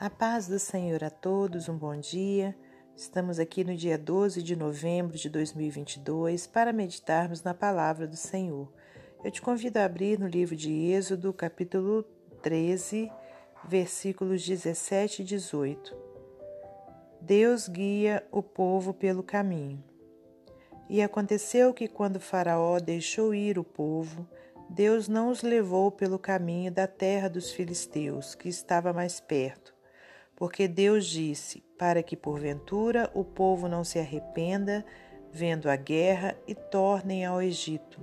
A paz do Senhor a todos, um bom dia. Estamos aqui no dia 12 de novembro de 2022 para meditarmos na palavra do Senhor. Eu te convido a abrir no livro de Êxodo, capítulo 13, versículos 17 e 18. Deus guia o povo pelo caminho. E aconteceu que, quando Faraó deixou ir o povo, Deus não os levou pelo caminho da terra dos filisteus, que estava mais perto porque Deus disse: para que porventura o povo não se arrependa, vendo a guerra, e tornem ao Egito.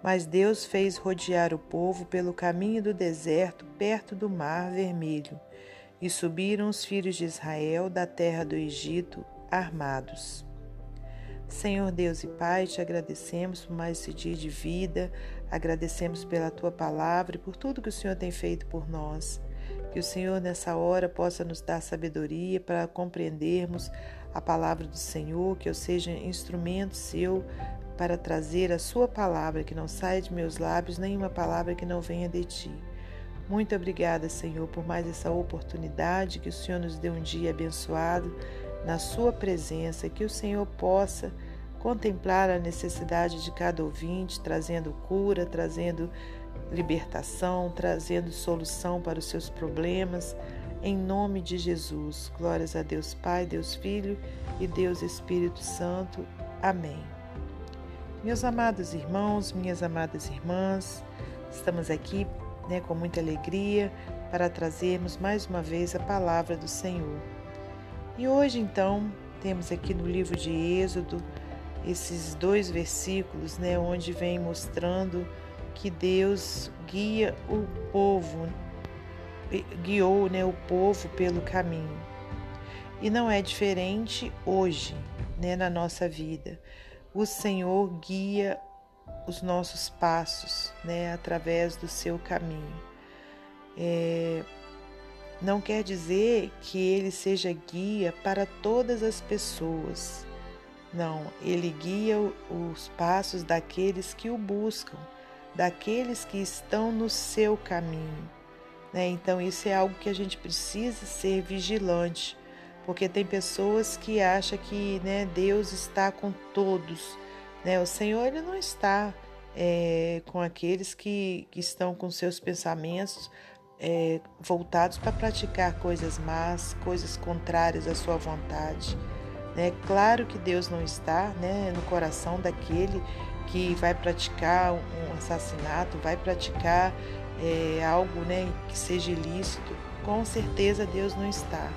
Mas Deus fez rodear o povo pelo caminho do deserto, perto do mar vermelho, e subiram os filhos de Israel da terra do Egito, armados. Senhor Deus e Pai, te agradecemos por mais esse dia de vida, agradecemos pela tua palavra e por tudo que o Senhor tem feito por nós. Que o Senhor nessa hora possa nos dar sabedoria para compreendermos a palavra do Senhor, que eu seja instrumento seu para trazer a sua palavra, que não saia de meus lábios nenhuma palavra que não venha de ti. Muito obrigada, Senhor, por mais essa oportunidade que o Senhor nos deu um dia abençoado na sua presença, que o Senhor possa contemplar a necessidade de cada ouvinte, trazendo cura, trazendo libertação, trazendo solução para os seus problemas. Em nome de Jesus. Glórias a Deus Pai, Deus Filho e Deus Espírito Santo. Amém. Meus amados irmãos, minhas amadas irmãs, estamos aqui né, com muita alegria para trazermos mais uma vez a palavra do Senhor. E hoje, então, temos aqui no livro de Êxodo esses dois versículos, né, onde vem mostrando que Deus guia o povo, guiou né, o povo pelo caminho. E não é diferente hoje, né, na nossa vida. O Senhor guia os nossos passos, né, através do seu caminho. É, não quer dizer que ele seja guia para todas as pessoas. Não, ele guia os passos daqueles que o buscam daqueles que estão no seu caminho. Né? Então, isso é algo que a gente precisa ser vigilante, porque tem pessoas que acham que né, Deus está com todos. Né? O Senhor ele não está é, com aqueles que, que estão com seus pensamentos é, voltados para praticar coisas más, coisas contrárias à sua vontade. É claro que Deus não está né, no coração daquele que vai praticar um assassinato, vai praticar é, algo né, que seja ilícito, com certeza Deus não está.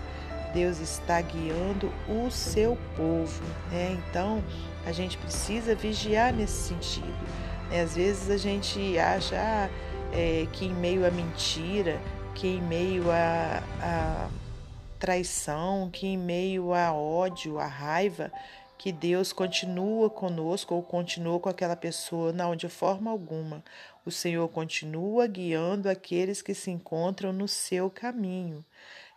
Deus está guiando o seu povo. Né? Então, a gente precisa vigiar nesse sentido. Né? Às vezes a gente acha ah, é, que em meio à mentira, que em meio a traição, que em meio a ódio, a raiva, que Deus continua conosco ou continua com aquela pessoa, não, de forma alguma. O Senhor continua guiando aqueles que se encontram no seu caminho.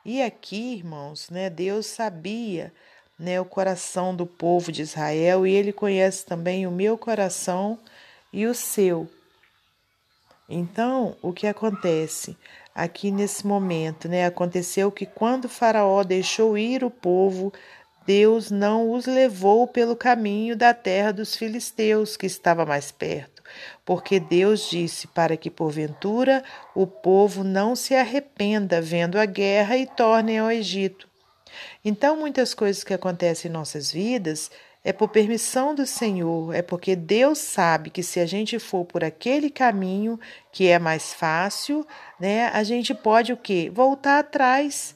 E aqui, irmãos, né, Deus sabia né, o coração do povo de Israel e ele conhece também o meu coração e o seu. Então, o que acontece aqui nesse momento, né? Aconteceu que quando Faraó deixou ir o povo, Deus não os levou pelo caminho da terra dos filisteus, que estava mais perto, porque Deus disse para que, porventura, o povo não se arrependa vendo a guerra e tornem ao Egito. Então, muitas coisas que acontecem em nossas vidas é por permissão do Senhor, é porque Deus sabe que se a gente for por aquele caminho que é mais fácil, né, a gente pode o quê? Voltar atrás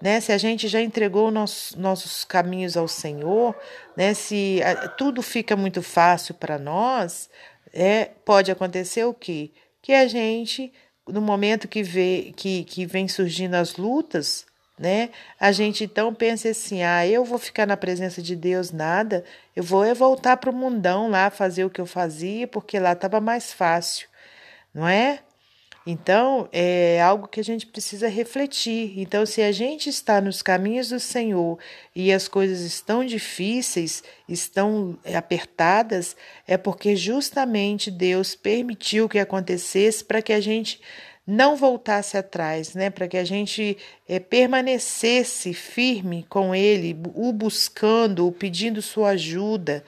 né? Se a gente já entregou nossos, nossos caminhos ao Senhor, né? Se a, tudo fica muito fácil para nós, é, pode acontecer o quê? Que a gente, no momento que vê que, que vem surgindo as lutas, né? A gente então pensa assim: ah, eu vou ficar na presença de Deus nada, eu vou é voltar para o mundão lá fazer o que eu fazia, porque lá estava mais fácil, não é? Então, é algo que a gente precisa refletir. Então, se a gente está nos caminhos do Senhor e as coisas estão difíceis, estão apertadas, é porque justamente Deus permitiu que acontecesse para que a gente não voltasse atrás, né, para que a gente é, permanecesse firme com Ele, o buscando, o pedindo sua ajuda.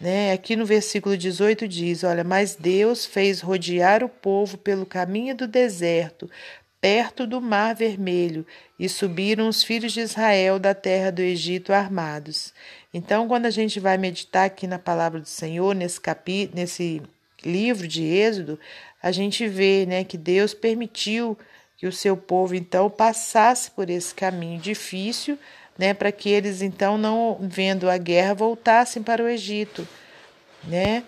Né? Aqui no versículo 18 diz: Olha, mas Deus fez rodear o povo pelo caminho do deserto, perto do Mar Vermelho, e subiram os filhos de Israel da terra do Egito armados. Então, quando a gente vai meditar aqui na palavra do Senhor, nesse capítulo, nesse livro de Êxodo, a gente vê né, que Deus permitiu que o seu povo então passasse por esse caminho difícil, né, para que eles então não vendo a guerra voltassem para o Egito, né?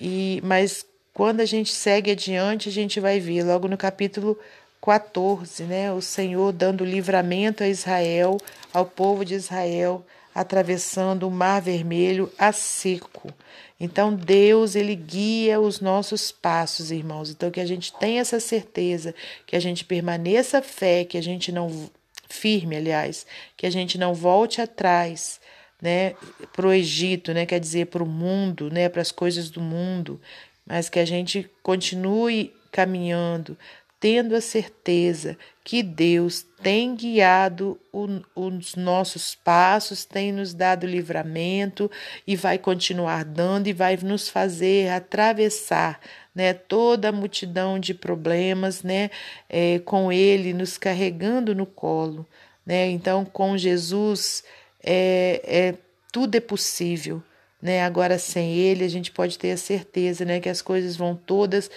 E mas quando a gente segue adiante, a gente vai ver logo no capítulo 14, né, o Senhor dando livramento a Israel, ao povo de Israel, atravessando o Mar Vermelho a seco. Então Deus ele guia os nossos passos, irmãos. Então que a gente tenha essa certeza, que a gente permaneça fé, que a gente não firme, aliás, que a gente não volte atrás, né, para o Egito, né, quer dizer para o mundo, né, para as coisas do mundo, mas que a gente continue caminhando, tendo a certeza que Deus tem guiado o, os nossos passos, tem nos dado livramento e vai continuar dando e vai nos fazer atravessar né, toda a multidão de problemas, né, é, com Ele nos carregando no colo. Né? Então, com Jesus, é, é, tudo é possível. Né? Agora, sem ele, a gente pode ter a certeza né, que as coisas vão todas.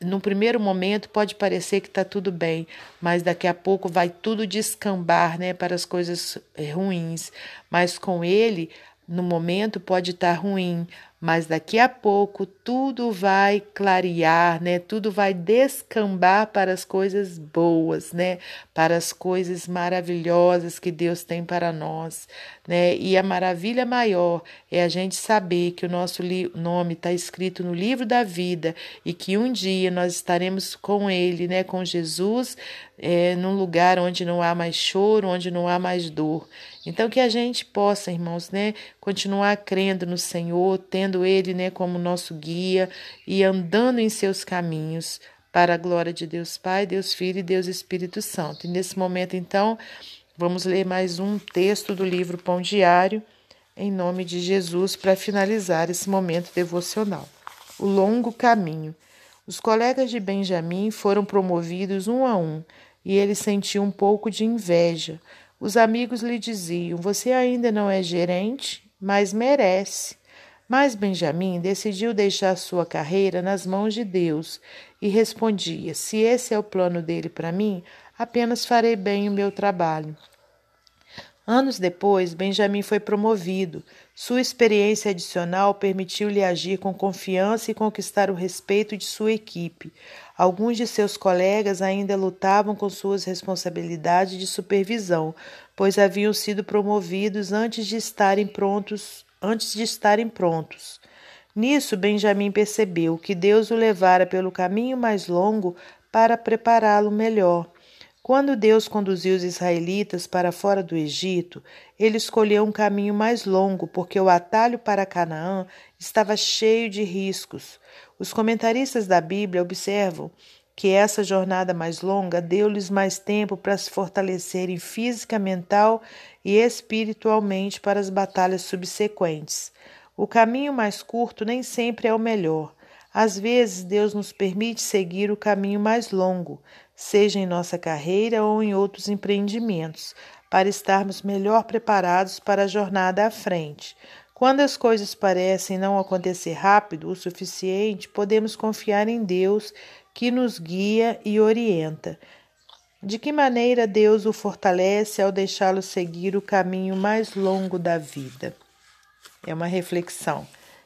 No primeiro momento, pode parecer que está tudo bem, mas daqui a pouco vai tudo descambar né, para as coisas é, ruins. Mas com ele, no momento, pode estar tá ruim, mas daqui a pouco tudo vai clarear, né? Tudo vai descambar para as coisas boas, né? Para as coisas maravilhosas que Deus tem para nós, né? E a maravilha maior é a gente saber que o nosso nome está escrito no livro da vida e que um dia nós estaremos com Ele, né? Com Jesus, é, num lugar onde não há mais choro, onde não há mais dor. Então que a gente possa, irmãos, né? Continuar crendo no Senhor, tendo Ele né, como nosso guia e andando em seus caminhos para a glória de Deus Pai, Deus Filho e Deus Espírito Santo. E nesse momento, então, vamos ler mais um texto do livro Pão Diário, em nome de Jesus, para finalizar esse momento devocional. O longo caminho. Os colegas de Benjamim foram promovidos um a um e ele sentiu um pouco de inveja. Os amigos lhe diziam: Você ainda não é gerente, mas merece. Mas Benjamim decidiu deixar sua carreira nas mãos de Deus e respondia: Se esse é o plano dele para mim, apenas farei bem o meu trabalho. Anos depois, Benjamim foi promovido. Sua experiência adicional permitiu-lhe agir com confiança e conquistar o respeito de sua equipe. Alguns de seus colegas ainda lutavam com suas responsabilidades de supervisão, pois haviam sido promovidos antes de estarem prontos antes de estarem prontos. Nisso, Benjamim percebeu que Deus o levara pelo caminho mais longo para prepará-lo melhor. Quando Deus conduziu os israelitas para fora do Egito, ele escolheu um caminho mais longo, porque o atalho para Canaã estava cheio de riscos. Os comentaristas da Bíblia observam que essa jornada mais longa deu-lhes mais tempo para se fortalecerem física, mental e espiritualmente para as batalhas subsequentes. O caminho mais curto nem sempre é o melhor. Às vezes, Deus nos permite seguir o caminho mais longo, seja em nossa carreira ou em outros empreendimentos, para estarmos melhor preparados para a jornada à frente. Quando as coisas parecem não acontecer rápido o suficiente, podemos confiar em Deus que nos guia e orienta. De que maneira Deus o fortalece ao deixá-lo seguir o caminho mais longo da vida? É uma reflexão.